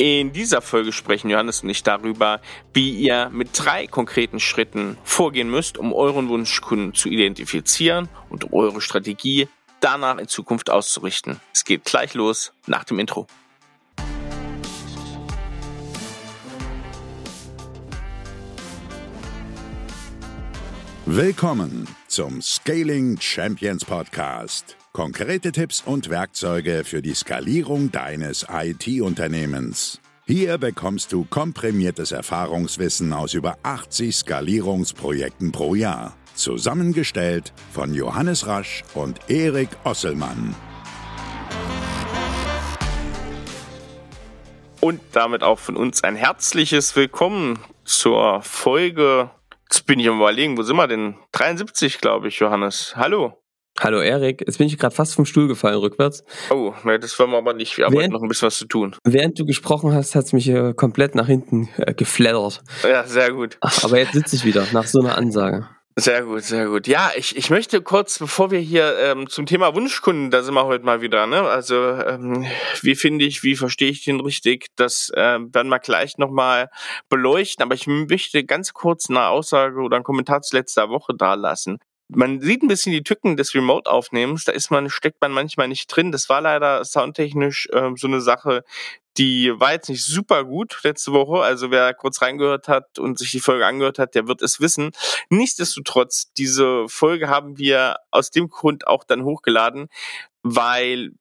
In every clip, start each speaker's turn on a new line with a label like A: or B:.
A: In dieser Folge sprechen Johannes und ich darüber, wie ihr mit drei konkreten Schritten vorgehen müsst, um euren Wunschkunden zu identifizieren und eure Strategie danach in Zukunft auszurichten. Es geht gleich los nach dem Intro.
B: Willkommen zum Scaling Champions Podcast. Konkrete Tipps und Werkzeuge für die Skalierung deines IT-Unternehmens. Hier bekommst du komprimiertes Erfahrungswissen aus über 80 Skalierungsprojekten pro Jahr. Zusammengestellt von Johannes Rasch und Erik Osselmann.
A: Und damit auch von uns ein herzliches Willkommen zur Folge. Jetzt bin ich am überlegen, wo sind wir denn? 73, glaube ich, Johannes. Hallo.
C: Hallo Erik, jetzt bin ich gerade fast vom Stuhl gefallen rückwärts.
A: Oh, ne, das wollen wir aber nicht. Wir haben noch ein bisschen was zu tun.
C: Während du gesprochen hast, hat es mich äh, komplett nach hinten äh, geflattert.
A: Ja, sehr gut.
C: Aber jetzt sitze ich wieder, nach so einer Ansage.
A: Sehr gut, sehr gut. Ja, ich, ich möchte kurz, bevor wir hier ähm, zum Thema Wunschkunden, da sind wir heute mal wieder, ne? Also ähm, wie finde ich, wie verstehe ich den richtig? Das äh, werden wir gleich nochmal beleuchten. Aber ich möchte ganz kurz eine Aussage oder einen Kommentar zu letzter Woche da lassen man sieht ein bisschen die Tücken des Remote-Aufnehmens. Da ist man, steckt man manchmal nicht drin. Das war leider soundtechnisch ähm, so eine Sache, die war jetzt nicht super gut letzte Woche. Also wer kurz reingehört hat und sich die Folge angehört hat, der wird es wissen. Nichtsdestotrotz, diese Folge haben wir aus dem Grund auch dann hochgeladen, weil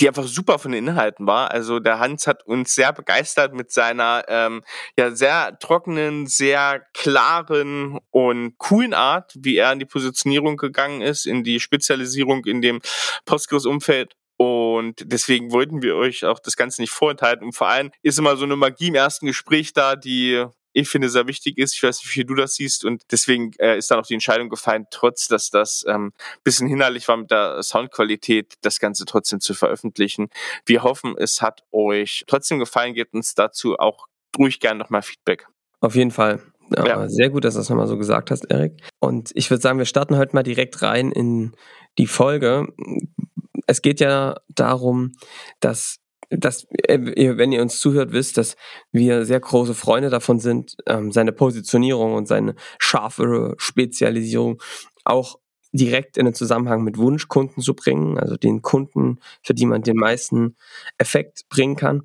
A: die einfach super von den Inhalten war. Also der Hans hat uns sehr begeistert mit seiner ähm, ja sehr trockenen, sehr klaren und coolen Art, wie er in die Positionierung gegangen ist, in die Spezialisierung in dem Postgres-Umfeld. Und deswegen wollten wir euch auch das Ganze nicht vorenthalten. Und vor allem ist immer so eine Magie im ersten Gespräch da, die ich finde, sehr wichtig ist. Ich weiß nicht, wie du das siehst und deswegen äh, ist dann auch die Entscheidung gefallen, trotz dass das ähm, bisschen hinderlich war mit der Soundqualität, das Ganze trotzdem zu veröffentlichen. Wir hoffen, es hat euch trotzdem gefallen. Gebt uns dazu auch ruhig gerne nochmal Feedback.
C: Auf jeden Fall. Ja. Sehr gut, dass du das nochmal so gesagt hast, Erik. Und ich würde sagen, wir starten heute mal direkt rein in die Folge. Es geht ja darum, dass dass, äh, wenn ihr uns zuhört, wisst, dass wir sehr große Freunde davon sind, ähm, seine Positionierung und seine scharfe Spezialisierung auch direkt in den Zusammenhang mit Wunschkunden zu bringen, also den Kunden, für die man den meisten Effekt bringen kann.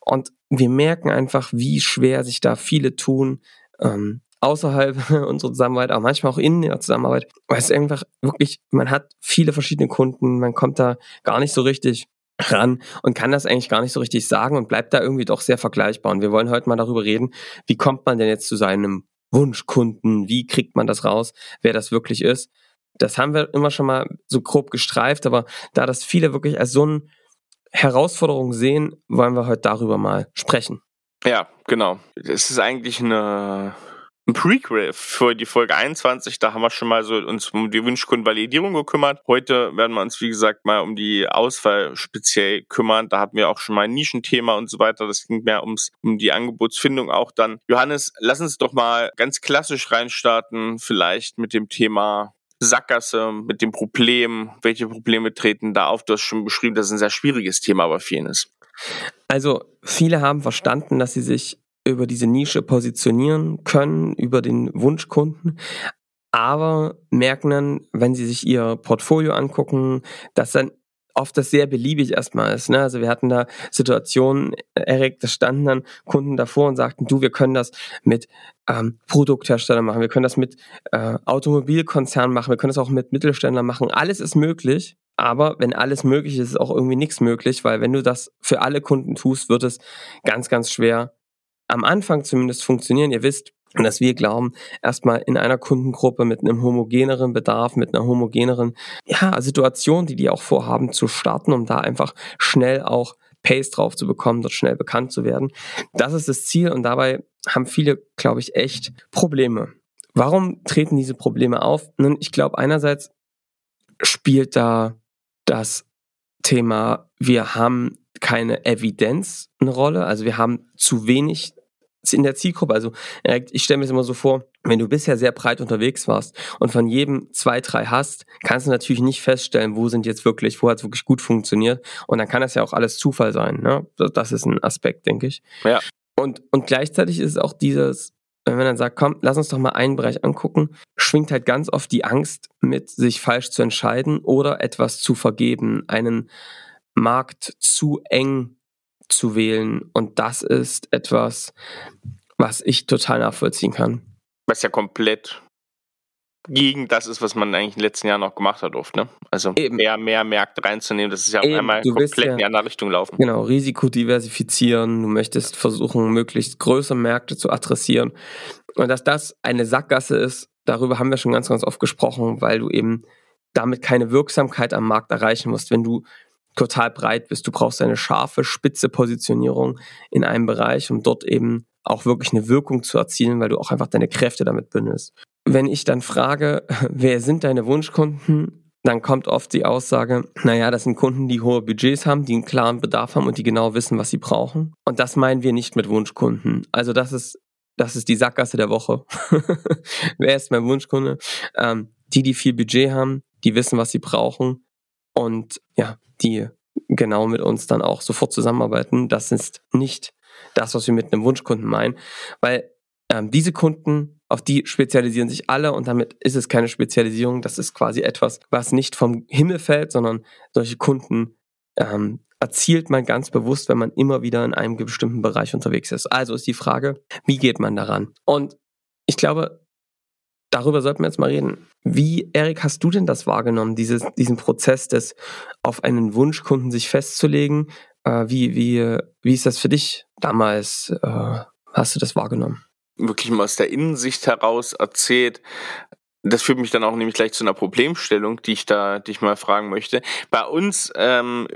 C: Und wir merken einfach, wie schwer sich da viele tun, ähm, außerhalb unserer Zusammenarbeit, aber manchmal auch in der Zusammenarbeit, weil es einfach wirklich, man hat viele verschiedene Kunden, man kommt da gar nicht so richtig ran und kann das eigentlich gar nicht so richtig sagen und bleibt da irgendwie doch sehr vergleichbar. Und wir wollen heute mal darüber reden, wie kommt man denn jetzt zu seinem Wunschkunden? Wie kriegt man das raus, wer das wirklich ist? Das haben wir immer schon mal so grob gestreift, aber da das viele wirklich als so eine Herausforderung sehen, wollen wir heute darüber mal sprechen.
A: Ja, genau. Es ist eigentlich eine ein Prequel für die Folge 21. Da haben wir schon mal so uns um die Wunschkundenvalidierung gekümmert. Heute werden wir uns, wie gesagt, mal um die Auswahl speziell kümmern. Da hatten wir auch schon mal ein Nischenthema und so weiter. Das ging mehr ums, um die Angebotsfindung auch dann. Johannes, lass uns doch mal ganz klassisch reinstarten, vielleicht mit dem Thema Sackgasse, mit dem Problem. Welche Probleme treten da auf? Du hast schon beschrieben, das ist ein sehr schwieriges Thema aber vielen ist.
C: Also viele haben verstanden, dass sie sich über diese Nische positionieren können, über den Wunschkunden, aber merken dann, wenn sie sich ihr Portfolio angucken, dass dann oft das sehr beliebig erstmal ist. Ne? Also wir hatten da Situationen, Erik, da standen dann Kunden davor und sagten, du, wir können das mit ähm, Produktherstellern machen, wir können das mit äh, Automobilkonzernen machen, wir können das auch mit Mittelständlern machen. Alles ist möglich, aber wenn alles möglich ist, ist auch irgendwie nichts möglich, weil wenn du das für alle Kunden tust, wird es ganz, ganz schwer am Anfang zumindest funktionieren. Ihr wisst, dass wir glauben, erstmal in einer Kundengruppe mit einem homogeneren Bedarf, mit einer homogeneren ja, Situation, die die auch vorhaben zu starten, um da einfach schnell auch Pace drauf zu bekommen, dort schnell bekannt zu werden. Das ist das Ziel und dabei haben viele, glaube ich, echt Probleme. Warum treten diese Probleme auf? Nun, ich glaube, einerseits spielt da das Thema, wir haben keine Evidenz eine Rolle, also wir haben zu wenig in der Zielgruppe. Also ich stelle mir das immer so vor, wenn du bisher sehr breit unterwegs warst und von jedem zwei, drei hast, kannst du natürlich nicht feststellen, wo sind jetzt wirklich, wo hat es wirklich gut funktioniert. Und dann kann das ja auch alles Zufall sein. Ne? Das ist ein Aspekt, denke ich.
A: Ja.
C: Und, und gleichzeitig ist es auch dieses, wenn man dann sagt, komm, lass uns doch mal einen Bereich angucken, schwingt halt ganz oft die Angst mit, sich falsch zu entscheiden oder etwas zu vergeben, einen Markt zu eng zu wählen. Und das ist etwas, was ich total nachvollziehen kann.
A: Was ja komplett gegen das ist, was man eigentlich in den letzten Jahren noch gemacht hat oft, ne? Also Eben. mehr, mehr Märkte reinzunehmen, das ist ja auf Eben. einmal du komplett ja, in die andere Richtung laufen.
C: Genau, Risiko diversifizieren, du möchtest versuchen, möglichst größere Märkte zu adressieren. Und dass das eine Sackgasse ist, darüber haben wir schon ganz, ganz oft gesprochen, weil du eben damit keine Wirksamkeit am Markt erreichen musst. Wenn du total breit bist. Du brauchst eine scharfe, spitze Positionierung in einem Bereich, um dort eben auch wirklich eine Wirkung zu erzielen, weil du auch einfach deine Kräfte damit bündelst. Wenn ich dann frage, wer sind deine Wunschkunden, dann kommt oft die Aussage, naja, das sind Kunden, die hohe Budgets haben, die einen klaren Bedarf haben und die genau wissen, was sie brauchen. Und das meinen wir nicht mit Wunschkunden. Also das ist, das ist die Sackgasse der Woche. wer ist mein Wunschkunde? Ähm, die, die viel Budget haben, die wissen, was sie brauchen und ja, die genau mit uns dann auch sofort zusammenarbeiten. Das ist nicht das, was wir mit einem Wunschkunden meinen, weil ähm, diese Kunden, auf die spezialisieren sich alle und damit ist es keine Spezialisierung. Das ist quasi etwas, was nicht vom Himmel fällt, sondern solche Kunden ähm, erzielt man ganz bewusst, wenn man immer wieder in einem bestimmten Bereich unterwegs ist. Also ist die Frage, wie geht man daran? Und ich glaube, darüber sollten wir jetzt mal reden. Wie, Erik, hast du denn das wahrgenommen, dieses, diesen Prozess des auf einen Wunschkunden sich festzulegen? Äh, wie, wie, wie ist das für dich damals? Äh, hast du das wahrgenommen?
A: Wirklich mal aus der Innensicht heraus erzählt, das führt mich dann auch nämlich gleich zu einer Problemstellung, die ich da, die ich mal fragen möchte. Bei uns, ähm,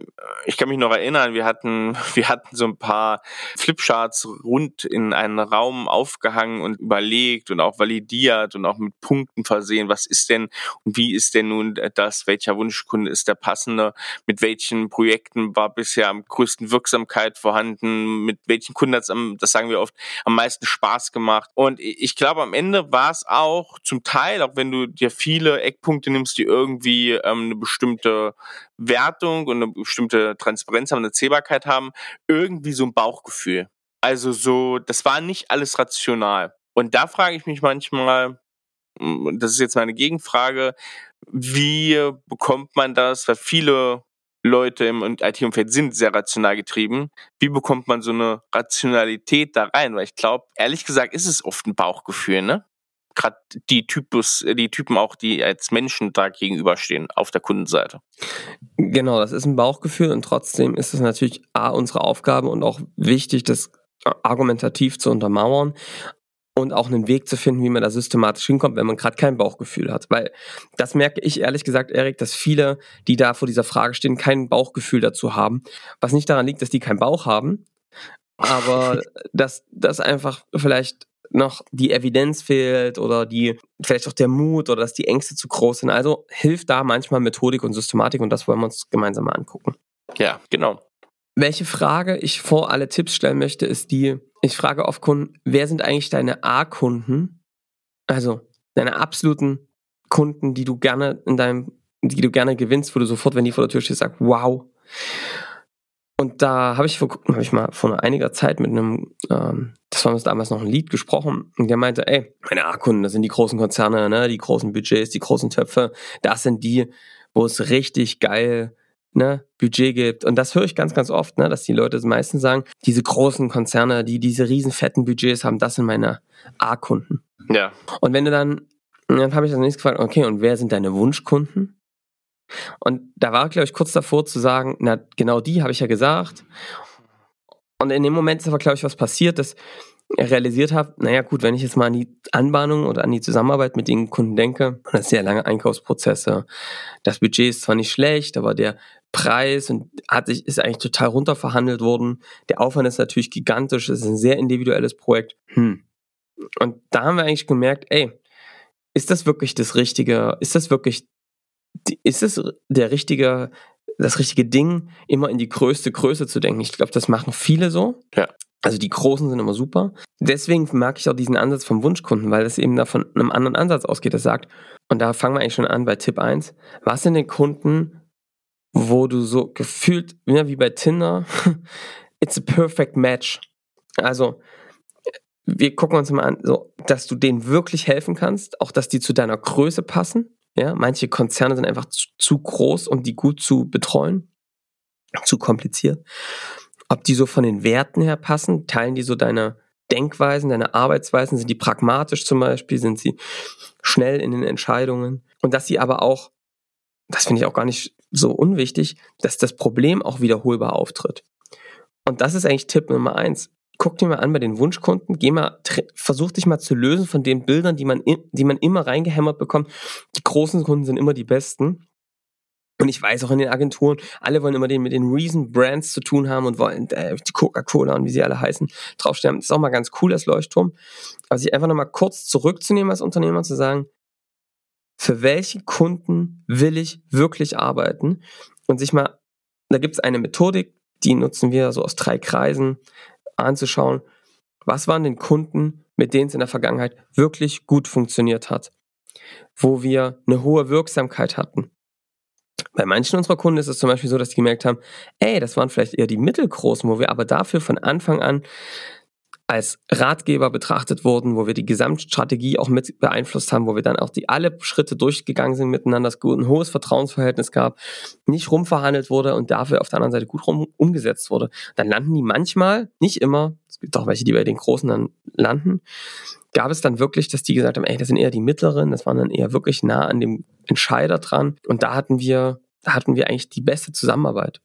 A: ich kann mich noch erinnern, wir hatten, wir hatten so ein paar Flipcharts rund in einen Raum aufgehangen und überlegt und auch validiert und auch mit Punkten versehen. Was ist denn und wie ist denn nun das? Welcher Wunschkunde ist der passende? Mit welchen Projekten war bisher am größten Wirksamkeit vorhanden? Mit welchen Kunden hat es am, das sagen wir oft, am meisten Spaß gemacht? Und ich glaube, am Ende war es auch zum Teil, auch wenn du dir viele Eckpunkte nimmst, die irgendwie ähm, eine bestimmte Wertung und eine bestimmte Transparenz haben, eine Zählbarkeit haben, irgendwie so ein Bauchgefühl. Also so, das war nicht alles rational. Und da frage ich mich manchmal, mm, das ist jetzt meine Gegenfrage, wie bekommt man das, weil viele Leute im IT-Umfeld sind sehr rational getrieben. Wie bekommt man so eine Rationalität da rein? Weil ich glaube, ehrlich gesagt, ist es oft ein Bauchgefühl, ne? Gerade die Typus, die Typen auch, die als Menschen da gegenüberstehen auf der Kundenseite.
C: Genau, das ist ein Bauchgefühl und trotzdem ist es natürlich A, unsere Aufgabe und auch wichtig, das argumentativ zu untermauern und auch einen Weg zu finden, wie man da systematisch hinkommt, wenn man gerade kein Bauchgefühl hat. Weil das merke ich ehrlich gesagt, Erik, dass viele, die da vor dieser Frage stehen, kein Bauchgefühl dazu haben. Was nicht daran liegt, dass die keinen Bauch haben, aber dass das einfach vielleicht noch die Evidenz fehlt oder die vielleicht auch der Mut oder dass die Ängste zu groß sind. Also hilft da manchmal Methodik und Systematik und das wollen wir uns gemeinsam mal angucken.
A: Ja, genau.
C: Welche Frage ich vor alle Tipps stellen möchte, ist die, ich frage oft Kunden, wer sind eigentlich deine A-Kunden? Also deine absoluten Kunden, die du gerne in deinem, die du gerne gewinnst, wo du sofort, wenn die vor der Tür stehst, sagst, wow. Und da habe ich vor, habe ich mal vor einiger Zeit mit einem, ähm, das war uns damals noch ein Lied gesprochen, und der meinte, ey, meine A-Kunden, das sind die großen Konzerne, ne, die großen Budgets, die großen Töpfe, das sind die, wo es richtig geil ne, Budget gibt. Und das höre ich ganz, ganz oft, ne, dass die Leute meistens sagen, diese großen Konzerne, die diese riesen fetten Budgets haben, das sind meine A-Kunden.
A: Ja.
C: Und wenn du dann, dann habe ich das nächste gefragt, okay, und wer sind deine Wunschkunden? Und da war, glaube ich, kurz davor zu sagen, na, genau die habe ich ja gesagt. Und in dem Moment ist aber, glaube ich, was passiert, dass er realisiert hat, naja gut, wenn ich jetzt mal an die Anbahnung oder an die Zusammenarbeit mit den Kunden denke, das sind sehr lange Einkaufsprozesse. Das Budget ist zwar nicht schlecht, aber der Preis und hat sich, ist eigentlich total runter verhandelt worden. Der Aufwand ist natürlich gigantisch, es ist ein sehr individuelles Projekt. Hm. Und da haben wir eigentlich gemerkt, ey, ist das wirklich das Richtige? Ist das wirklich ist es der richtige, das richtige Ding, immer in die größte Größe zu denken? Ich glaube, das machen viele so.
A: Ja.
C: Also die großen sind immer super. Deswegen mag ich auch diesen Ansatz vom Wunschkunden, weil es eben da von einem anderen Ansatz ausgeht, das sagt, und da fangen wir eigentlich schon an bei Tipp 1. Was sind den Kunden, wo du so gefühlt, ja, wie bei Tinder, it's a perfect match. Also, wir gucken uns mal an, so, dass du denen wirklich helfen kannst, auch dass die zu deiner Größe passen. Ja, manche Konzerne sind einfach zu, zu groß, um die gut zu betreuen. Zu kompliziert ob die so von den Werten her passen, teilen die so deine Denkweisen, deine Arbeitsweisen, sind die pragmatisch zum Beispiel, sind sie schnell in den Entscheidungen und dass sie aber auch, das finde ich auch gar nicht so unwichtig, dass das Problem auch wiederholbar auftritt. Und das ist eigentlich Tipp Nummer eins. Guck dir mal an bei den Wunschkunden, geh mal, versuch dich mal zu lösen von den Bildern, die man, die man immer reingehämmert bekommt. Die großen Kunden sind immer die besten. Und ich weiß auch in den Agenturen, alle wollen immer den, mit den Reason Brands zu tun haben und wollen äh, die Coca-Cola und wie sie alle heißen draufstellen. Das ist auch mal ganz cool, das Leuchtturm. Aber sich einfach nochmal kurz zurückzunehmen als Unternehmer, zu sagen, für welche Kunden will ich wirklich arbeiten? Und sich mal, da gibt es eine Methodik, die nutzen wir so aus drei Kreisen, anzuschauen, was waren den Kunden, mit denen es in der Vergangenheit wirklich gut funktioniert hat, wo wir eine hohe Wirksamkeit hatten. Bei manchen unserer Kunden ist es zum Beispiel so, dass die gemerkt haben, ey, das waren vielleicht eher die mittelgroßen, wo wir aber dafür von Anfang an als Ratgeber betrachtet wurden, wo wir die Gesamtstrategie auch mit beeinflusst haben, wo wir dann auch die alle Schritte durchgegangen sind miteinander, es ein hohes Vertrauensverhältnis gab, nicht rumverhandelt wurde und dafür auf der anderen Seite gut rum umgesetzt wurde. Dann landen die manchmal, nicht immer, es gibt auch welche, die bei den Großen dann landen, gab es dann wirklich, dass die gesagt haben, ey, das sind eher die mittleren, das waren dann eher wirklich nah an dem Entscheider dran und da hatten wir da hatten wir eigentlich die beste Zusammenarbeit.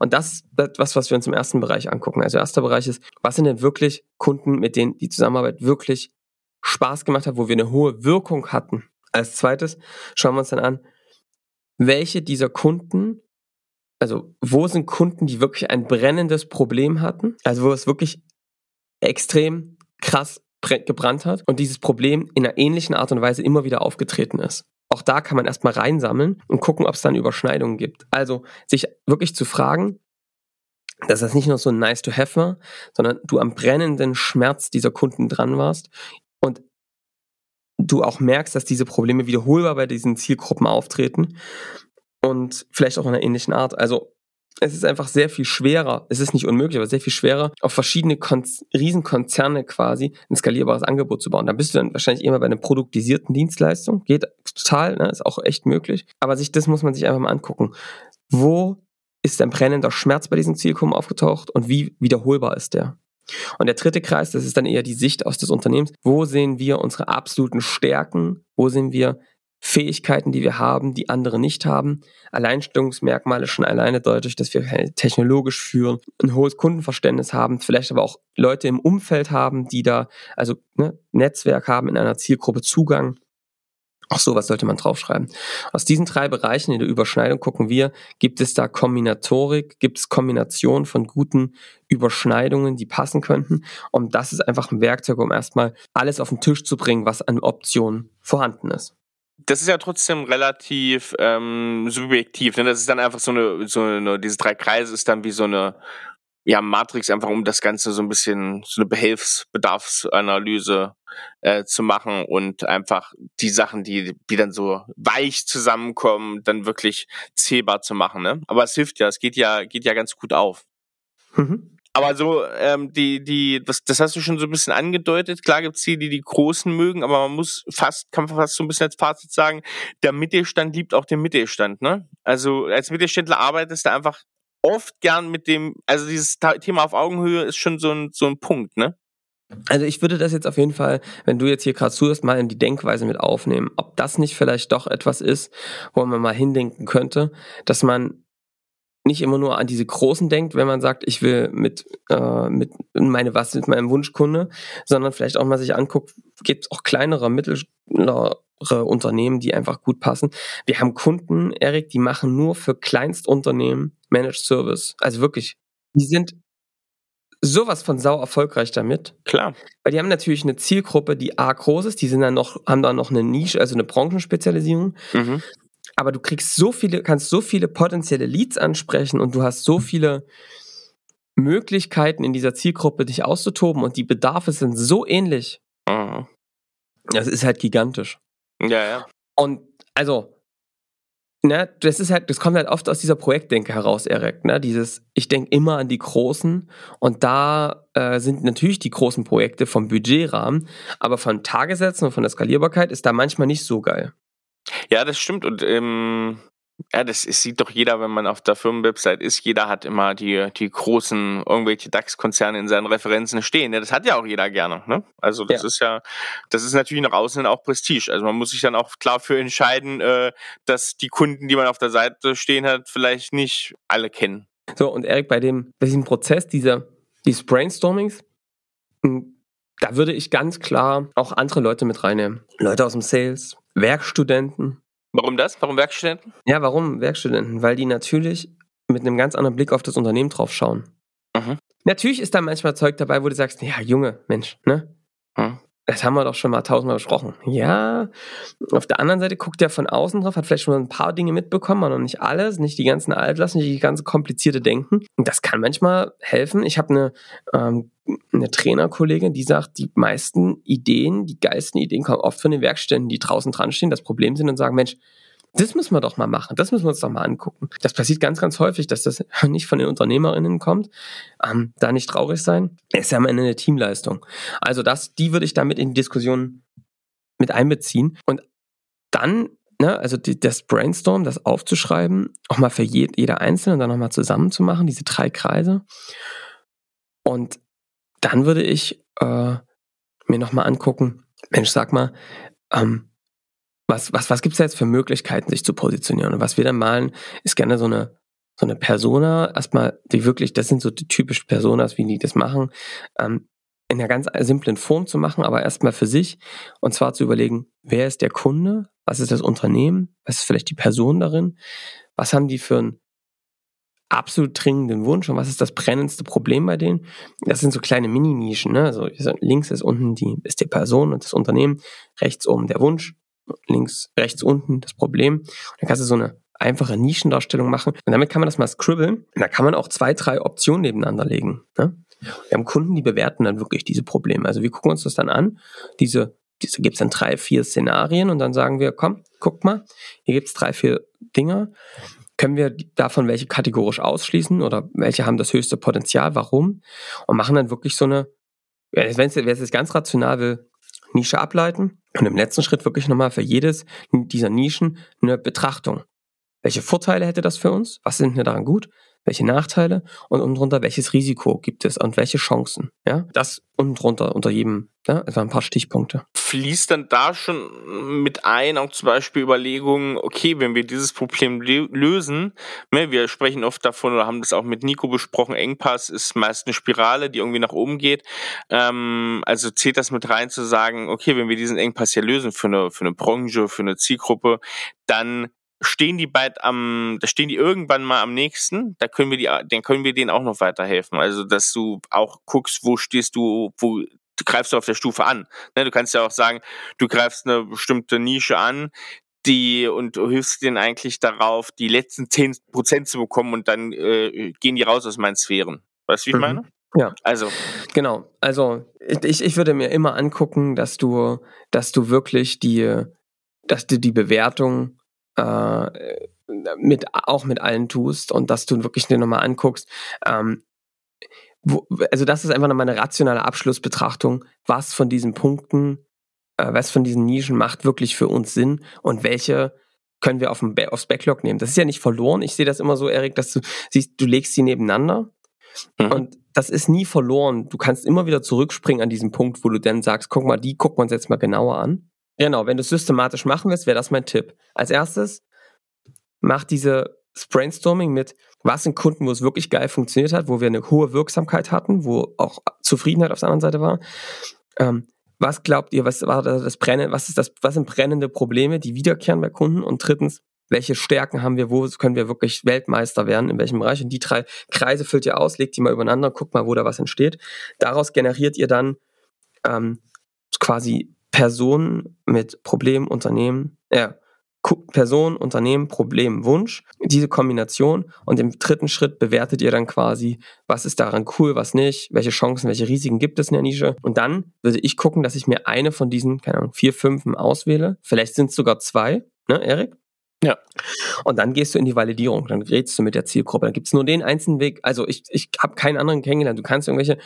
C: Und das ist etwas, was wir uns im ersten Bereich angucken. Also erster Bereich ist, was sind denn wirklich Kunden, mit denen die Zusammenarbeit wirklich Spaß gemacht hat, wo wir eine hohe Wirkung hatten. Als zweites schauen wir uns dann an, welche dieser Kunden, also wo sind Kunden, die wirklich ein brennendes Problem hatten, also wo es wirklich extrem krass gebrannt hat und dieses Problem in einer ähnlichen Art und Weise immer wieder aufgetreten ist. Auch da kann man erstmal reinsammeln und gucken, ob es dann Überschneidungen gibt. Also sich wirklich zu fragen, dass das nicht nur so ein nice to have war, sondern du am brennenden Schmerz dieser Kunden dran warst und du auch merkst, dass diese Probleme wiederholbar bei diesen Zielgruppen auftreten und vielleicht auch in einer ähnlichen Art. Also es ist einfach sehr viel schwerer, es ist nicht unmöglich, aber sehr viel schwerer, auf verschiedene Kon Riesenkonzerne quasi ein skalierbares Angebot zu bauen. Da bist du dann wahrscheinlich immer bei einer produktisierten Dienstleistung. Geht total, ne? ist auch echt möglich. Aber sich das muss man sich einfach mal angucken. Wo ist ein brennender Schmerz bei diesen Zielgruppen aufgetaucht und wie wiederholbar ist der? Und der dritte Kreis, das ist dann eher die Sicht aus des Unternehmens. Wo sehen wir unsere absoluten Stärken? Wo sehen wir Fähigkeiten, die wir haben, die andere nicht haben. Alleinstellungsmerkmale schon alleine deutlich, dass wir technologisch führen, ein hohes Kundenverständnis haben, vielleicht aber auch Leute im Umfeld haben, die da, also ne, Netzwerk haben, in einer Zielgruppe Zugang. Auch sowas sollte man draufschreiben. Aus diesen drei Bereichen in der Überschneidung gucken wir, gibt es da Kombinatorik, gibt es Kombinationen von guten Überschneidungen, die passen könnten. Und das ist einfach ein Werkzeug, um erstmal alles auf den Tisch zu bringen, was an Optionen vorhanden ist
A: das ist ja trotzdem relativ ähm, subjektiv. Ne? Das ist dann einfach so eine, so eine, diese drei Kreise ist dann wie so eine ja, Matrix, einfach um das Ganze so ein bisschen, so eine Behelfsbedarfsanalyse äh, zu machen und einfach die Sachen, die, die dann so weich zusammenkommen, dann wirklich zählbar zu machen. Ne? Aber es hilft ja, es geht ja, geht ja ganz gut auf. Mhm. Aber so, ähm, die, die, das, das hast du schon so ein bisschen angedeutet. Klar gibt's die, die die Großen mögen, aber man muss fast, kann man fast so ein bisschen als Fazit sagen, der Mittelstand liebt auch den Mittelstand, ne? Also als Mittelständler arbeitest du einfach oft gern mit dem, also dieses Thema auf Augenhöhe ist schon so ein, so ein Punkt, ne?
C: Also ich würde das jetzt auf jeden Fall, wenn du jetzt hier gerade zuhörst, mal in die Denkweise mit aufnehmen. Ob das nicht vielleicht doch etwas ist, wo man mal hindenken könnte, dass man nicht immer nur an diese Großen denkt, wenn man sagt, ich will mit, äh, mit meine was mit meinem Wunschkunde, sondern vielleicht auch mal sich anguckt, gibt es auch kleinere, mittlere Unternehmen, die einfach gut passen. Wir haben Kunden, Erik, die machen nur für Kleinstunternehmen Managed Service. Also wirklich, die sind sowas von sau erfolgreich damit.
A: Klar.
C: Weil die haben natürlich eine Zielgruppe, die A groß ist, die sind dann noch, haben da noch eine Nische, also eine Branchenspezialisierung. Mhm aber du kriegst so viele, kannst so viele potenzielle Leads ansprechen und du hast so viele Möglichkeiten in dieser Zielgruppe dich auszutoben und die Bedarfe sind so ähnlich. Mhm. Das ist halt gigantisch.
A: Ja, ja.
C: Und also, ne, das ist halt, das kommt halt oft aus dieser Projektdenke heraus, Erik, ne? Dieses, ich denke immer an die Großen und da äh, sind natürlich die großen Projekte vom Budgetrahmen, aber von Tagessätzen und von der Skalierbarkeit ist da manchmal nicht so geil.
A: Ja, das stimmt. Und ähm, ja, das ist, sieht doch jeder, wenn man auf der Firmenwebsite ist. Jeder hat immer die, die großen, irgendwelche DAX-Konzerne in seinen Referenzen stehen. Ja, das hat ja auch jeder gerne. Ne? Also das ja. ist ja, das ist natürlich nach außen auch Prestige. Also man muss sich dann auch klar für entscheiden, äh, dass die Kunden, die man auf der Seite stehen hat, vielleicht nicht alle kennen.
C: So, und Erik, bei dem, bei diesem Prozess dieser, dieses Brainstormings, hm, da würde ich ganz klar auch andere Leute mit reinnehmen. Leute aus dem Sales, Werkstudenten,
A: Warum das? Warum Werkstudenten?
C: Ja, warum Werkstudenten? Weil die natürlich mit einem ganz anderen Blick auf das Unternehmen drauf schauen. Mhm. Natürlich ist da manchmal Zeug dabei, wo du sagst, ja, Junge, Mensch, ne? Mhm. Das haben wir doch schon mal tausendmal besprochen. Ja, auf der anderen Seite guckt er von außen drauf, hat vielleicht schon ein paar Dinge mitbekommen, aber noch nicht alles, nicht die ganzen Altlasten, nicht die ganze komplizierte Denken. Und das kann manchmal helfen. Ich habe eine, ähm, eine Trainerkollegin, die sagt, die meisten Ideen, die geilsten Ideen kommen oft von den Werkstätten, die draußen dran stehen, das Problem sind und sagen, Mensch, das müssen wir doch mal machen, das müssen wir uns doch mal angucken. Das passiert ganz, ganz häufig, dass das nicht von den UnternehmerInnen kommt. Ähm, da nicht traurig sein, ist ja am Ende eine Teamleistung. Also das, die würde ich damit in die Diskussion mit einbeziehen. Und dann, ne, also die, das Brainstorm, das aufzuschreiben, auch mal für je, jeder Einzelne und dann nochmal zusammen zu machen, diese drei Kreise. Und dann würde ich äh, mir nochmal angucken, Mensch, sag mal, ähm, was, was, was gibt's da jetzt für Möglichkeiten, sich zu positionieren? Und was wir dann malen, ist gerne so eine, so eine Persona, erstmal, die wirklich, das sind so die typischen Personas, wie die das machen, ähm, in einer ganz simplen Form zu machen, aber erstmal für sich. Und zwar zu überlegen, wer ist der Kunde? Was ist das Unternehmen? Was ist vielleicht die Person darin? Was haben die für einen absolut dringenden Wunsch und was ist das brennendste Problem bei denen? Das sind so kleine Mini-Nischen, ne? Also links ist unten die, ist die Person und das Unternehmen, rechts oben der Wunsch, links, rechts unten das Problem. Und dann kannst du so eine einfache Nischendarstellung machen. Und damit kann man das mal scribbeln. Und da kann man auch zwei, drei Optionen nebeneinander legen. Ne? Wir haben Kunden, die bewerten dann wirklich diese Probleme. Also wir gucken uns das dann an. Diese, diese gibt es dann drei, vier Szenarien und dann sagen wir, komm, guck mal, hier gibt es drei, vier Dinger. Können wir davon welche kategorisch ausschließen oder welche haben das höchste Potenzial? Warum? Und machen dann wirklich so eine, wenn es jetzt ganz rational will, Nische ableiten und im letzten Schritt wirklich nochmal für jedes dieser Nischen eine Betrachtung. Welche Vorteile hätte das für uns? Was sind mir daran gut? Welche Nachteile und unten drunter, welches Risiko gibt es und welche Chancen. Ja, das unten drunter unter jedem, ja, also ein paar Stichpunkte.
A: Fließt dann da schon mit ein, auch zum Beispiel Überlegungen, okay, wenn wir dieses Problem lösen, ne, wir sprechen oft davon oder haben das auch mit Nico besprochen, Engpass ist meist eine Spirale, die irgendwie nach oben geht. Ähm, also zählt das mit rein zu sagen, okay, wenn wir diesen Engpass hier lösen für eine, für eine Branche, für eine Zielgruppe, dann stehen die bald am, da stehen die irgendwann mal am nächsten, da können wir die, dann können wir denen auch noch weiterhelfen. Also, dass du auch guckst, wo stehst du, wo du greifst du auf der Stufe an. Ne, du kannst ja auch sagen, du greifst eine bestimmte Nische an, die und du hilfst denen eigentlich darauf, die letzten zehn Prozent zu bekommen und dann äh, gehen die raus aus meinen Sphären. Weißt du, wie ich mhm. meine?
C: Ja. Also. Genau. Also, ich, ich würde mir immer angucken, dass du, dass du wirklich die, dass du die Bewertung äh, mit, auch mit allen tust und dass du wirklich dir nochmal anguckst, ähm, wo, also das ist einfach nochmal eine rationale Abschlussbetrachtung, was von diesen Punkten, äh, was von diesen Nischen macht wirklich für uns Sinn und welche können wir auf dem aufs Backlog nehmen. Das ist ja nicht verloren. Ich sehe das immer so, Erik, dass du siehst, du legst sie nebeneinander mhm. und das ist nie verloren. Du kannst immer wieder zurückspringen an diesen Punkt, wo du dann sagst, guck mal, die gucken wir uns jetzt mal genauer an. Genau, wenn du es systematisch machen willst, wäre das mein Tipp. Als erstes, mach diese Brainstorming mit, was sind Kunden, wo es wirklich geil funktioniert hat, wo wir eine hohe Wirksamkeit hatten, wo auch Zufriedenheit auf der anderen Seite war. Ähm, was glaubt ihr, was war das Brennen, was ist das, was sind brennende Probleme, die wiederkehren bei Kunden? Und drittens, welche Stärken haben wir, wo können wir wirklich Weltmeister werden, in welchem Bereich? Und die drei Kreise füllt ihr aus, legt die mal übereinander, guckt mal, wo da was entsteht. Daraus generiert ihr dann ähm, quasi Personen mit Problemen, Unternehmen, äh, Person, Unternehmen, Problem, Wunsch, diese Kombination und im dritten Schritt bewertet ihr dann quasi, was ist daran cool, was nicht, welche Chancen, welche Risiken gibt es in der Nische und dann würde ich gucken, dass ich mir eine von diesen, keine Ahnung, vier, fünf auswähle, vielleicht sind es sogar zwei, ne, Erik?
A: Ja.
C: Und dann gehst du in die Validierung, dann redest du mit der Zielgruppe. Dann gibt's nur den einzelnen Weg. Also ich, ich habe keinen anderen kennengelernt. Du kannst irgendwelche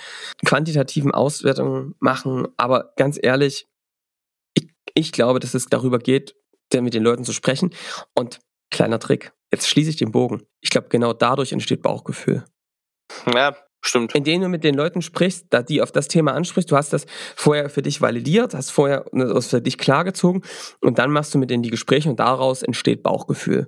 C: quantitativen Auswertungen machen, aber ganz ehrlich, ich, glaube, dass es darüber geht, mit den Leuten zu sprechen. Und kleiner Trick, jetzt schließe ich den Bogen. Ich glaube, genau dadurch entsteht Bauchgefühl.
A: Ja, Stimmt.
C: Indem du mit den Leuten sprichst, da die auf das Thema ansprichst, du hast das vorher für dich validiert, hast vorher das für dich klargezogen und dann machst du mit denen die Gespräche und daraus entsteht Bauchgefühl.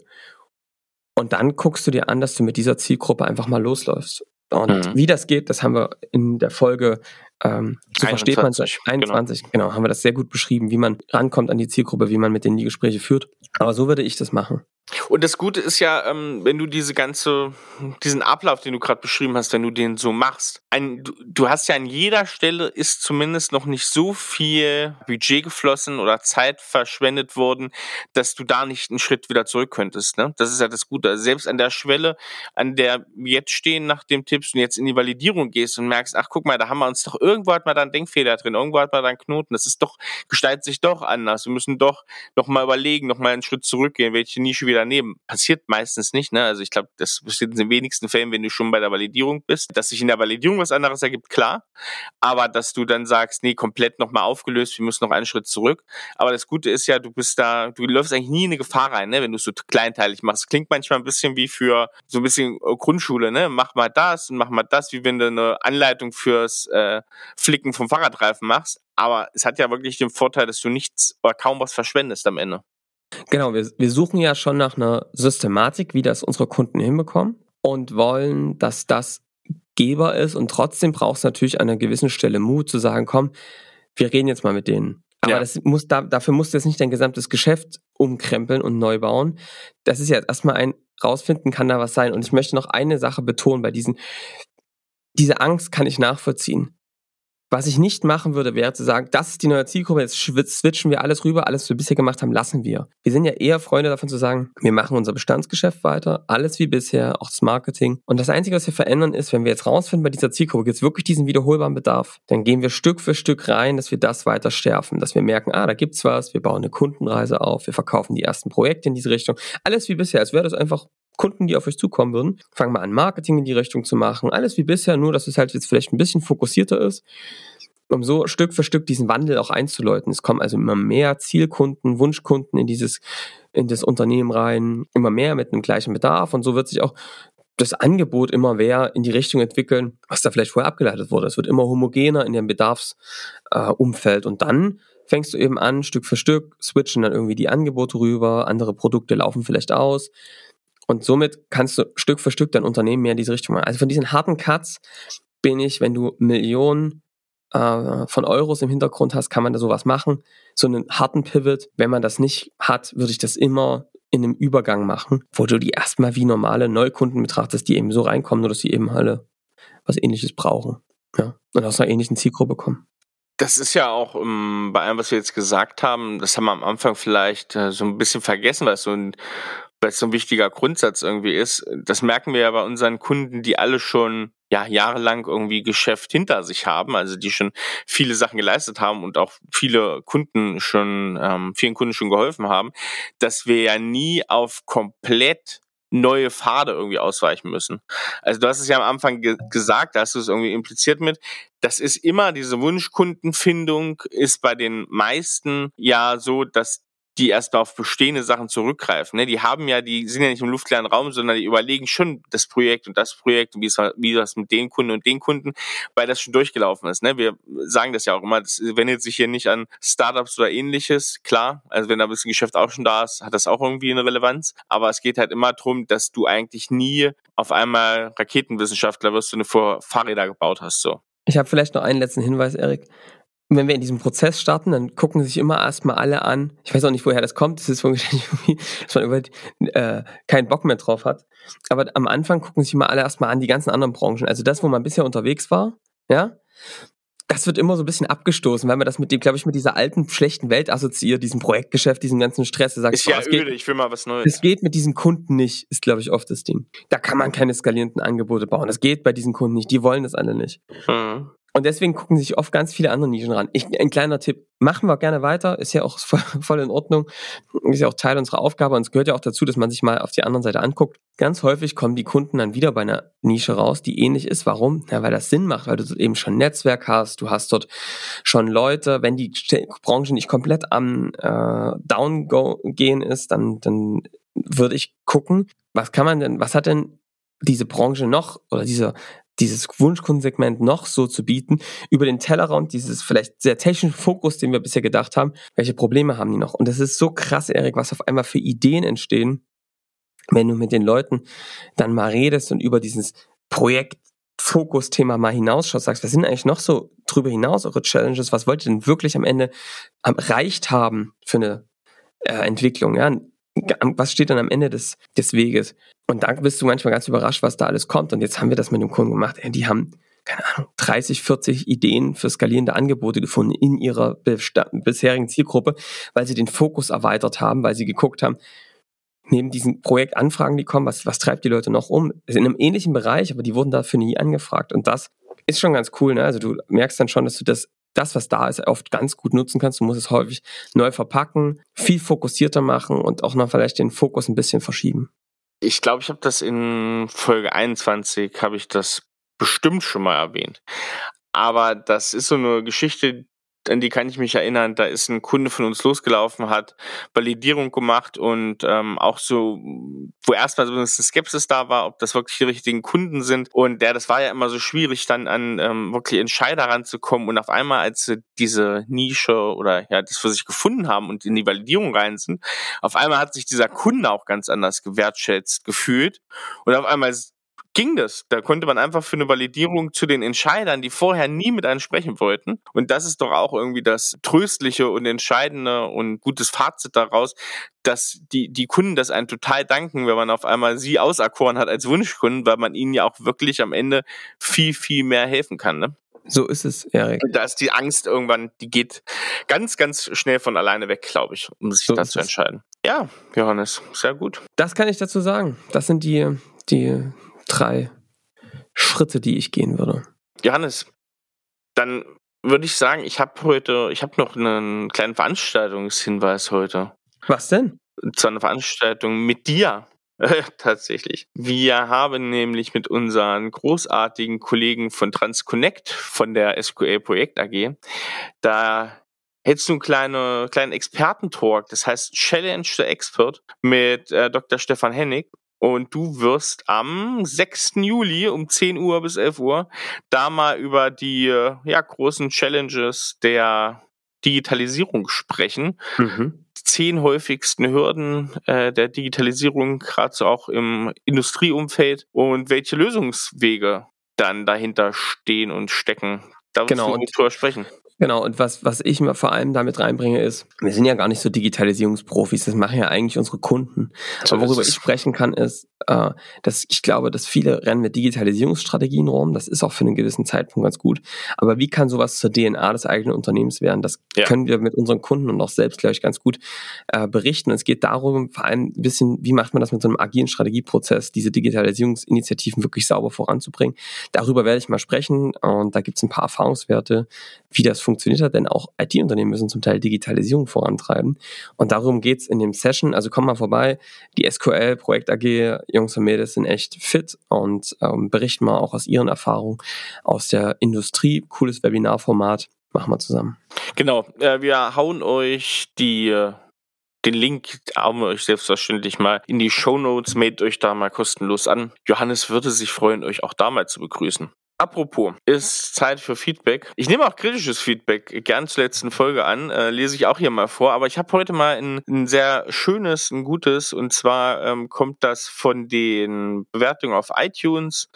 C: Und dann guckst du dir an, dass du mit dieser Zielgruppe einfach mal losläufst. Und mhm. wie das geht, das haben wir in der Folge ähm, so 21, versteht man 21, genau. genau, haben wir das sehr gut beschrieben, wie man rankommt an die Zielgruppe, wie man mit denen die Gespräche führt. Aber so würde ich das machen.
A: Und das Gute ist ja, ähm, wenn du diese ganze, diesen Ablauf, den du gerade beschrieben hast, wenn du den so machst, ein, du, hast ja an jeder Stelle ist zumindest noch nicht so viel Budget geflossen oder Zeit verschwendet worden, dass du da nicht einen Schritt wieder zurück könntest. Ne? Das ist ja das Gute. Also selbst an der Schwelle, an der wir jetzt stehen nach dem Tipps und jetzt in die Validierung gehst und merkst, ach guck mal, da haben wir uns doch irgendwo hat man da einen Denkfehler drin, irgendwo hat man da einen Knoten. Das ist doch gestaltet sich doch anders. Wir müssen doch noch mal überlegen, noch mal einen Schritt zurückgehen, welche Nische wir daneben. Passiert meistens nicht, ne? Also ich glaube, das passiert in den wenigsten Fällen, wenn du schon bei der Validierung bist. Dass sich in der Validierung was anderes ergibt, klar. Aber dass du dann sagst, nee, komplett nochmal aufgelöst, wir müssen noch einen Schritt zurück. Aber das Gute ist ja, du bist da, du läufst eigentlich nie in eine Gefahr rein, ne? wenn du es so kleinteilig machst. Klingt manchmal ein bisschen wie für so ein bisschen äh, Grundschule, ne? Mach mal das und mach mal das, wie wenn du eine Anleitung fürs äh, Flicken vom Fahrradreifen machst. Aber es hat ja wirklich den Vorteil, dass du nichts oder kaum was verschwendest am Ende.
C: Genau, wir, wir suchen ja schon nach einer Systematik, wie das unsere Kunden hinbekommen und wollen, dass das Geber ist und trotzdem braucht es natürlich an einer gewissen Stelle Mut zu sagen, komm, wir reden jetzt mal mit denen. Aber ja. das muss, da, dafür musst du jetzt nicht dein gesamtes Geschäft umkrempeln und neu bauen. Das ist ja erstmal ein rausfinden, kann da was sein. Und ich möchte noch eine Sache betonen bei diesen, diese Angst kann ich nachvollziehen. Was ich nicht machen würde, wäre zu sagen, das ist die neue Zielgruppe, jetzt switchen wir alles rüber, alles, was wir bisher gemacht haben, lassen wir. Wir sind ja eher Freunde davon zu sagen, wir machen unser Bestandsgeschäft weiter, alles wie bisher, auch das Marketing. Und das Einzige, was wir verändern, ist, wenn wir jetzt rausfinden bei dieser Zielgruppe, gibt es wirklich diesen wiederholbaren Bedarf, dann gehen wir Stück für Stück rein, dass wir das weiter schärfen, dass wir merken, ah, da gibt's was, wir bauen eine Kundenreise auf, wir verkaufen die ersten Projekte in diese Richtung. Alles wie bisher, als wäre das einfach Kunden, die auf euch zukommen würden. Fangen wir an, Marketing in die Richtung zu machen. Alles wie bisher, nur dass es halt jetzt vielleicht ein bisschen fokussierter ist, um so Stück für Stück diesen Wandel auch einzuläuten. Es kommen also immer mehr Zielkunden, Wunschkunden in dieses, in das Unternehmen rein, immer mehr mit einem gleichen Bedarf und so wird sich auch das Angebot immer mehr in die Richtung entwickeln, was da vielleicht vorher abgeleitet wurde. Es wird immer homogener in dem Bedarfsumfeld äh, und dann fängst du eben an, Stück für Stück, switchen dann irgendwie die Angebote rüber, andere Produkte laufen vielleicht aus. Und somit kannst du Stück für Stück dein Unternehmen mehr in diese Richtung machen. Also von diesen harten Cuts bin ich, wenn du Millionen äh, von Euros im Hintergrund hast, kann man da sowas machen. So einen harten Pivot, wenn man das nicht hat, würde ich das immer in einem Übergang machen, wo du die erstmal wie normale Neukunden betrachtest, die eben so reinkommen, nur dass sie eben alle was ähnliches brauchen. Ja. Und aus einer ähnlichen Zielgruppe kommen.
A: Das ist ja auch um, ähm, bei allem, was wir jetzt gesagt haben, das haben wir am Anfang vielleicht äh, so ein bisschen vergessen, weil es so ein weil es so ein wichtiger Grundsatz irgendwie ist. Das merken wir ja bei unseren Kunden, die alle schon ja jahrelang irgendwie Geschäft hinter sich haben, also die schon viele Sachen geleistet haben und auch viele Kunden schon, ähm, vielen Kunden schon geholfen haben, dass wir ja nie auf komplett neue Pfade irgendwie ausweichen müssen. Also du hast es ja am Anfang ge gesagt, da hast du es irgendwie impliziert mit, das ist immer diese Wunschkundenfindung ist bei den meisten ja so, dass die erst auf bestehende Sachen zurückgreifen. Ne? Die haben ja, die sind ja nicht im luftleeren Raum, sondern die überlegen schon das Projekt und das Projekt und wie, es, wie das mit den Kunden und den Kunden, weil das schon durchgelaufen ist. Ne? Wir sagen das ja auch immer, das wendet sich hier nicht an Startups oder ähnliches, klar. Also wenn da ein bisschen Geschäft auch schon da ist, hat das auch irgendwie eine Relevanz. Aber es geht halt immer darum, dass du eigentlich nie auf einmal Raketenwissenschaftler wirst, wenn du vor Fahrräder gebaut hast. So.
C: Ich habe vielleicht noch einen letzten Hinweis, Erik wenn wir in diesem Prozess starten, dann gucken sich immer erstmal alle an. Ich weiß auch nicht, woher das kommt. Das ist irgendwie, dass man über, äh, keinen Bock mehr drauf hat. Aber am Anfang gucken sich immer alle erstmal an die ganzen anderen Branchen. Also das, wo man bisher unterwegs war, ja. das wird immer so ein bisschen abgestoßen, weil man das mit dem, glaube ich, mit dieser alten, schlechten Welt assoziiert, diesem Projektgeschäft, diesem ganzen Stress.
A: Sagt, ist ja öde, geht, ich will mal was Neues.
C: Es geht mit diesen Kunden nicht, ist, glaube ich, oft das Ding. Da kann man keine skalierenden Angebote bauen. Das geht bei diesen Kunden nicht. Die wollen das alle nicht. Mhm. Und deswegen gucken sich oft ganz viele andere Nischen ran. Ich, ein kleiner Tipp, machen wir gerne weiter, ist ja auch voll, voll, in Ordnung, ist ja auch Teil unserer Aufgabe und es gehört ja auch dazu, dass man sich mal auf die andere Seite anguckt. Ganz häufig kommen die Kunden dann wieder bei einer Nische raus, die ähnlich ist. Warum? Ja, weil das Sinn macht, weil du dort eben schon Netzwerk hast, du hast dort schon Leute, wenn die Branche nicht komplett am äh, Down gehen ist, dann, dann würde ich gucken, was kann man denn, was hat denn diese Branche noch oder diese dieses Wunschkundensegment noch so zu bieten, über den Tellerrand, dieses vielleicht sehr technischen Fokus, den wir bisher gedacht haben, welche Probleme haben die noch? Und das ist so krass, Erik, was auf einmal für Ideen entstehen, wenn du mit den Leuten dann mal redest und über dieses Projekt Fokusthema mal hinausschaust, sagst, was sind eigentlich noch so drüber hinaus eure Challenges? Was wollt ihr denn wirklich am Ende erreicht haben für eine äh, Entwicklung? Ja? Was steht dann am Ende des, des Weges? Und da bist du manchmal ganz überrascht, was da alles kommt. Und jetzt haben wir das mit dem Kunden gemacht. Die haben, keine Ahnung, 30, 40 Ideen für skalierende Angebote gefunden in ihrer bisherigen Zielgruppe, weil sie den Fokus erweitert haben, weil sie geguckt haben, neben diesen Projektanfragen, die kommen, was, was treibt die Leute noch um? In einem ähnlichen Bereich, aber die wurden dafür nie angefragt. Und das ist schon ganz cool. Ne? Also du merkst dann schon, dass du das das, was da ist, oft ganz gut nutzen kannst. Du musst es häufig neu verpacken, viel fokussierter machen und auch noch vielleicht den Fokus ein bisschen verschieben.
A: Ich glaube, ich habe das in Folge 21, habe ich das bestimmt schon mal erwähnt. Aber das ist so eine Geschichte, an die kann ich mich erinnern, da ist ein Kunde von uns losgelaufen, hat Validierung gemacht und ähm, auch so, wo erstmal so ein bisschen Skepsis da war, ob das wirklich die richtigen Kunden sind. Und der, das war ja immer so schwierig, dann an ähm, wirklich Entscheider ranzukommen. Und auf einmal, als sie diese Nische oder ja, das für sich gefunden haben und in die Validierung rein sind, auf einmal hat sich dieser Kunde auch ganz anders gewertschätzt gefühlt. Und auf einmal ging das. Da konnte man einfach für eine Validierung zu den Entscheidern, die vorher nie mit einem sprechen wollten. Und das ist doch auch irgendwie das Tröstliche und Entscheidende und gutes Fazit daraus, dass die, die Kunden das einen total danken, wenn man auf einmal sie auserkoren hat als Wunschkunden, weil man ihnen ja auch wirklich am Ende viel, viel mehr helfen kann. Ne?
C: So ist es, Erik.
A: Da ist die Angst irgendwann, die geht ganz, ganz schnell von alleine weg, glaube ich, um sich so da zu entscheiden. Ja, Johannes, sehr gut.
C: Das kann ich dazu sagen. Das sind die, die drei Schritte, die ich gehen würde.
A: Johannes, dann würde ich sagen, ich habe heute, ich habe noch einen kleinen Veranstaltungshinweis heute.
C: Was denn?
A: Zu einer Veranstaltung mit dir. Tatsächlich. Wir haben nämlich mit unseren großartigen Kollegen von TransConnect von der SQL Projekt AG, da hättest du einen kleinen, kleinen Expertentalk, das heißt Challenge the Expert mit äh, Dr. Stefan Hennig. Und du wirst am 6. Juli um 10 Uhr bis 11 Uhr da mal über die ja, großen Challenges der Digitalisierung sprechen. Mhm. Zehn häufigsten Hürden äh, der Digitalisierung, gerade so auch im Industrieumfeld und welche Lösungswege dann dahinter stehen und stecken. Da wirst genau, du drüber sprechen.
C: Genau, und was, was ich mir vor allem damit reinbringe, ist, wir sind ja gar nicht so Digitalisierungsprofis, das machen ja eigentlich unsere Kunden. So Aber worüber ich sprechen kann, ist, äh, dass ich glaube, dass viele rennen mit Digitalisierungsstrategien rum. Das ist auch für einen gewissen Zeitpunkt ganz gut. Aber wie kann sowas zur DNA des eigenen Unternehmens werden? Das ja. können wir mit unseren Kunden und auch selbst, glaube ich, ganz gut äh, berichten. Und es geht darum, vor allem ein bisschen, wie macht man das mit so einem agilen Strategieprozess, diese Digitalisierungsinitiativen wirklich sauber voranzubringen. Darüber werde ich mal sprechen und da gibt es ein paar Erfahrungswerte, wie das funktioniert funktioniert hat, denn auch IT-Unternehmen müssen zum Teil Digitalisierung vorantreiben. Und darum geht's in dem Session. Also komm mal vorbei. Die SQL Projekt AG, Jungs und Mädels sind echt fit und ähm, berichten mal auch aus ihren Erfahrungen aus der Industrie. Cooles Webinarformat. Machen wir zusammen.
A: Genau. Äh, wir hauen euch die äh, den Link hauen wir euch selbstverständlich mal in die Show Notes. Meldet euch da mal kostenlos an. Johannes würde sich freuen, euch auch da mal zu begrüßen. Apropos, ist Zeit für Feedback. Ich nehme auch kritisches Feedback gern zur letzten Folge an, äh, lese ich auch hier mal vor, aber ich habe heute mal ein, ein, sehr schönes, ein gutes, und zwar ähm, kommt das von den Bewertungen auf iTunes.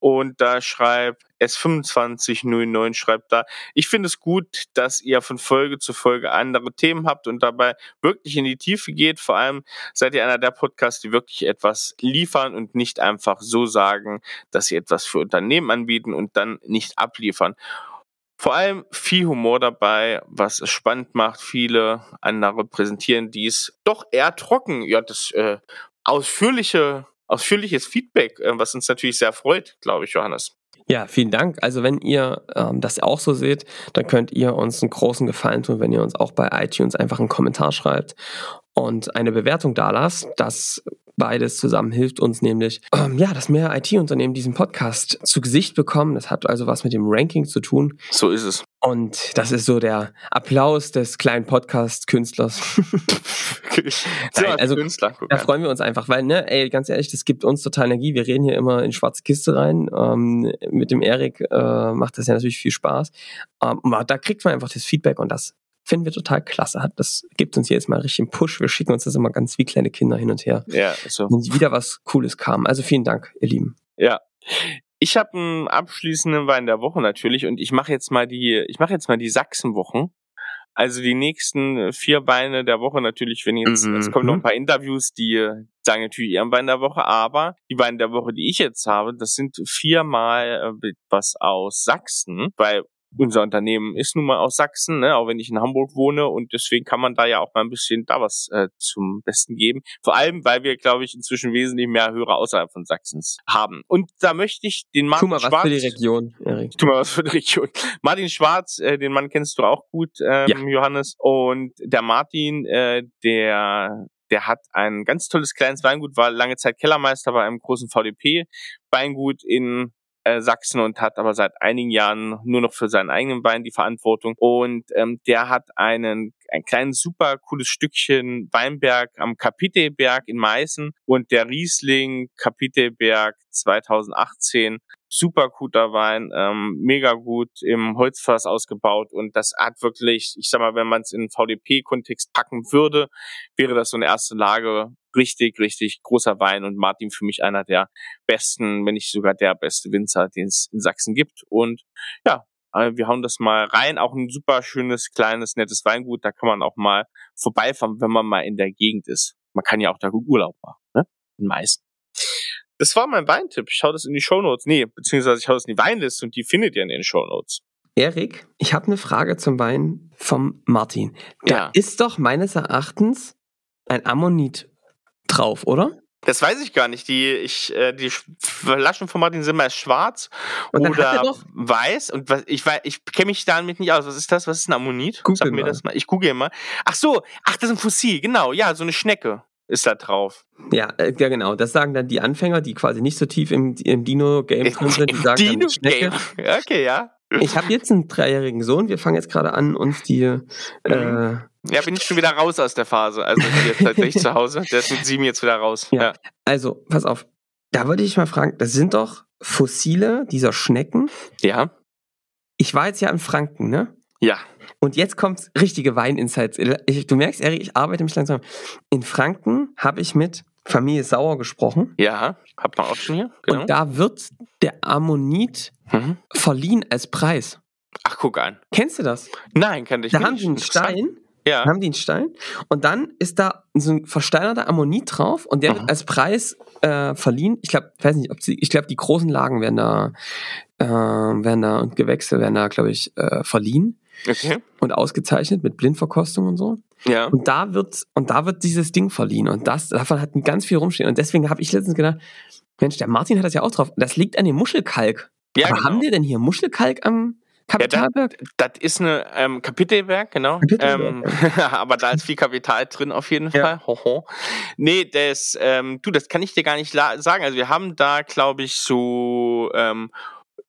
A: Und da schreibt S2509 schreibt da, ich finde es gut, dass ihr von Folge zu Folge andere Themen habt und dabei wirklich in die Tiefe geht. Vor allem seid ihr einer der Podcasts, die wirklich etwas liefern und nicht einfach so sagen, dass sie etwas für Unternehmen anbieten und dann nicht abliefern. vor allem viel Humor dabei, was es spannend macht. Viele andere präsentieren dies doch eher trocken. Ja, das äh, ausführliche, ausführliches Feedback, äh, was uns natürlich sehr freut, glaube ich, Johannes.
C: Ja, vielen Dank. Also wenn ihr ähm, das auch so seht, dann könnt ihr uns einen großen Gefallen tun, wenn ihr uns auch bei iTunes einfach einen Kommentar schreibt und eine Bewertung da lasst. Das Beides zusammen hilft uns nämlich, ähm, ja, dass mehr IT-Unternehmen diesen Podcast zu Gesicht bekommen. Das hat also was mit dem Ranking zu tun.
A: So ist es.
C: Und das ist so der Applaus des kleinen Podcast-Künstlers. also Künstler, da freuen wir uns einfach, weil, ne, ey, ganz ehrlich, das gibt uns total Energie. Wir reden hier immer in schwarze Kiste rein. Ähm, mit dem Erik äh, macht das ja natürlich viel Spaß. Ähm, da kriegt man einfach das Feedback und das finden wir total klasse. Das gibt uns jetzt mal richtig einen Push. Wir schicken uns das immer ganz wie kleine Kinder hin und her.
A: Ja, so.
C: Wenn wieder was Cooles kam. Also vielen Dank, ihr Lieben.
A: Ja. Ich habe einen abschließenden Wein der Woche natürlich und ich mache jetzt mal die, ich mache jetzt mal die Sachsenwochen. Also die nächsten vier Beine der Woche natürlich, wenn jetzt, mhm. es kommen noch ein paar Interviews, die sagen natürlich ihren Bein der Woche, aber die Beine der Woche, die ich jetzt habe, das sind viermal äh, was aus Sachsen, weil unser Unternehmen ist nun mal aus Sachsen, ne, auch wenn ich in Hamburg wohne und deswegen kann man da ja auch mal ein bisschen da was äh, zum Besten geben. Vor allem, weil wir, glaube ich, inzwischen wesentlich mehr Hörer außerhalb von Sachsens haben. Und da möchte ich den Martin tu mal Schwarz, was
C: für die Region,
A: Erik. Tu mal was für die Region. Martin Schwarz, äh, den Mann kennst du auch gut, ähm, ja. Johannes. Und der Martin, äh, der der hat ein ganz tolles kleines Weingut, war lange Zeit Kellermeister bei einem großen VDP Weingut in äh, Sachsen und hat aber seit einigen Jahren nur noch für seinen eigenen Wein die Verantwortung. Und ähm, der hat einen ein kleines super cooles Stückchen Weinberg am Kapitelberg in Meißen und der Riesling Kapitelberg 2018 super guter Wein, ähm, mega gut im Holzfass ausgebaut und das hat wirklich, ich sag mal, wenn man es in VDP-Kontext packen würde, wäre das so eine erste Lage richtig, richtig großer Wein und Martin für mich einer der besten, wenn nicht sogar der beste Winzer, den es in Sachsen gibt und ja, äh, wir hauen das mal rein, auch ein super schönes, kleines, nettes Weingut, da kann man auch mal vorbeifahren, wenn man mal in der Gegend ist. Man kann ja auch da gut Urlaub machen, ne? In Meißen. Das war mein Weintipp. Ich hau das in die Shownotes. Nee, beziehungsweise ich hau das in die Weinliste und die findet ihr in den Shownotes.
C: Erik, ich habe eine Frage zum Wein vom Martin. Da ja. ist doch meines Erachtens ein Ammonit drauf, oder?
A: Das weiß ich gar nicht. Die, ich, äh, die Flaschen von Martin sind meist schwarz oder weiß. Und was, ich, ich kenne mich damit nicht aus. Was ist das? Was ist ein Ammonit?
C: Google Sag mir
A: mal. das mal. Ich google mal. Ach so, ach, das ist ein Fossil, genau. Ja, so eine Schnecke ist da drauf.
C: Ja, äh, ja, genau. Das sagen dann die Anfänger, die quasi nicht so tief im, im Dino-Game drin sind. Die sagen Dino dann Schnecke.
A: Okay, ja.
C: Ich habe jetzt einen dreijährigen Sohn. Wir fangen jetzt gerade an, uns die. Äh,
A: ja, bin ich schon wieder raus aus der Phase. Also jetzt tatsächlich zu Hause. Der ist mit sieben jetzt wieder raus.
C: Ja. ja. Also, pass auf. Da würde ich mal fragen, das sind doch Fossile dieser Schnecken.
A: Ja.
C: Ich war jetzt ja in Franken, ne?
A: Ja.
C: Und jetzt kommt richtige Weininsights. Du merkst, Erik, ich arbeite mich langsam. In Franken habe ich mit Familie Sauer gesprochen.
A: Ja, hat man auch schon hier.
C: Genau. Und da wird der Ammonit mhm. verliehen als Preis.
A: Ach, guck an.
C: Kennst du das?
A: Nein, kann ich
C: da nicht. Da haben die einen Stein. Ja. haben die einen Stein. Und dann ist da so ein versteinerter Ammonit drauf und der mhm. wird als Preis äh, verliehen. Ich glaube, weiß nicht, ob sie, ich glaube, die großen Lagen werden da, äh, werden da und Gewächse werden da, glaube ich, äh, verliehen.
A: Okay.
C: Und ausgezeichnet mit Blindverkostung und so.
A: Ja.
C: Und da wird, und da wird dieses Ding verliehen. Und das, davon hat ganz viel rumstehen. Und deswegen habe ich letztens gedacht, Mensch, der Martin hat das ja auch drauf. Das liegt an dem Muschelkalk. Ja, Aber genau. haben wir denn hier Muschelkalk am Kapitalberg?
A: Ja, das, das ist eine ähm, Kapitelberg, genau. Kapitelberg, ähm, aber da ist viel Kapital drin auf jeden ja. Fall. Hoho. Nee, das, ähm, du, das kann ich dir gar nicht sagen. Also wir haben da, glaube ich, so ähm,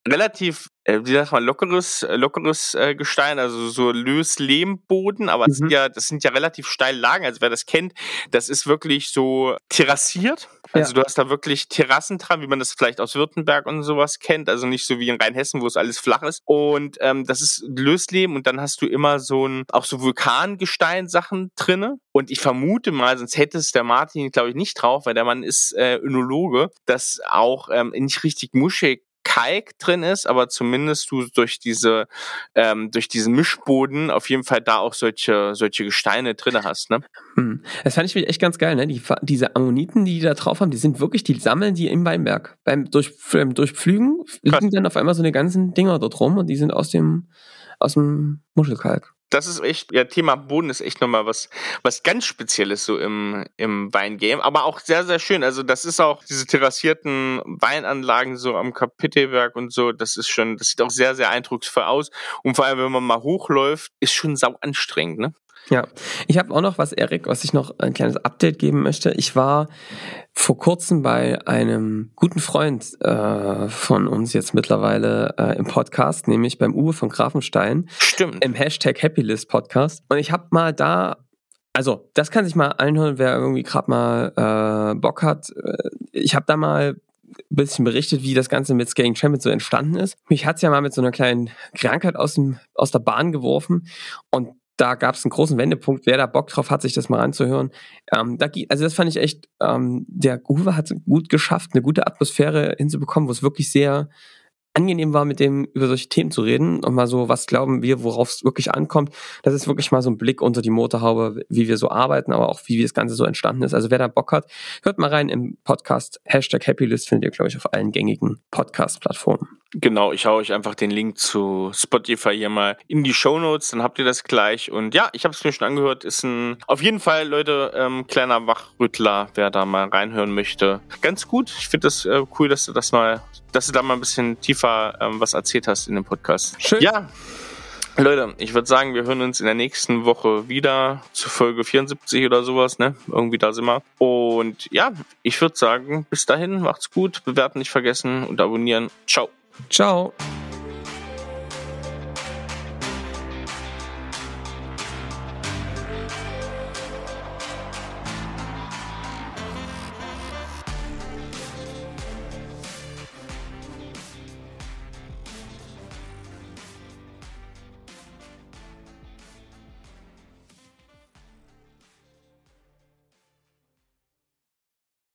A: relativ, äh, wie sagt man, lockeres, äh, lockeres äh, Gestein, also so Löslehmboden, aber mhm. das, sind ja, das sind ja relativ steile Lagen. Also wer das kennt, das ist wirklich so terrassiert. Also ja. du hast da wirklich Terrassen dran, wie man das vielleicht aus Württemberg und sowas kennt. Also nicht so wie in Rheinhessen, wo es alles flach ist. Und ähm, das ist Lösleben und dann hast du immer so ein, auch so Vulkangestein-Sachen drinne. Und ich vermute mal, sonst hätte es der Martin, glaube ich, nicht drauf, weil der Mann ist äh, Önologe, dass auch ähm, nicht richtig muschig Kalk drin ist, aber zumindest du durch diese ähm, durch diesen Mischboden auf jeden Fall da auch solche solche Gesteine drin hast, ne?
C: Hm. Das fand ich echt ganz geil, ne? Die, diese Ammoniten, die die da drauf haben, die sind wirklich, die sammeln die im Weinberg. Beim durch, beim Durchpflügen liegen dann auf einmal so eine ganzen Dinger dort rum und die sind aus dem aus dem Muschelkalk
A: das ist echt, ja, Thema Boden ist echt nochmal was, was ganz Spezielles so im, im Weingame, aber auch sehr, sehr schön. Also das ist auch diese terrassierten Weinanlagen so am Kapitelwerk und so, das ist schon, das sieht auch sehr, sehr eindrucksvoll aus. Und vor allem, wenn man mal hochläuft, ist schon sau anstrengend, ne?
C: Ja, ich habe auch noch was, Erik, was ich noch ein kleines Update geben möchte. Ich war vor kurzem bei einem guten Freund äh, von uns jetzt mittlerweile äh, im Podcast, nämlich beim Uwe von Grafenstein.
A: Stimmt.
C: Im Hashtag Happylist Podcast. Und ich habe mal da also, das kann sich mal anhören, wer irgendwie gerade mal äh, Bock hat. Äh, ich habe da mal ein bisschen berichtet, wie das Ganze mit Scaling Champions so entstanden ist. Mich hat's ja mal mit so einer kleinen Krankheit aus, dem, aus der Bahn geworfen und da gab es einen großen Wendepunkt. Wer da Bock drauf hat, sich das mal anzuhören. Ähm, da, also das fand ich echt, ähm, der Groove hat gut geschafft, eine gute Atmosphäre hinzubekommen, wo es wirklich sehr angenehm war, mit dem über solche Themen zu reden und mal so, was glauben wir, worauf es wirklich ankommt. Das ist wirklich mal so ein Blick unter die Motorhaube, wie wir so arbeiten, aber auch wie das Ganze so entstanden ist. Also wer da Bock hat, hört mal rein im Podcast Hashtag Happylist, findet ihr, glaube ich, auf allen gängigen Podcast-Plattformen.
A: Genau, ich hau euch einfach den Link zu Spotify hier mal in die Show Notes, dann habt ihr das gleich. Und ja, ich habe es mir schon angehört, ist ein auf jeden Fall, Leute, ähm, kleiner Wachrüttler, wer da mal reinhören möchte. Ganz gut. Ich finde das äh, cool, dass du das mal, dass du da mal ein bisschen tiefer ähm, was erzählt hast in dem Podcast.
C: Schön.
A: Ja. Leute, ich würde sagen, wir hören uns in der nächsten Woche wieder zu Folge 74 oder sowas, ne? Irgendwie da sind wir. Und ja, ich würde sagen, bis dahin, macht's gut, bewerten nicht vergessen und abonnieren. Ciao.
C: Ciao.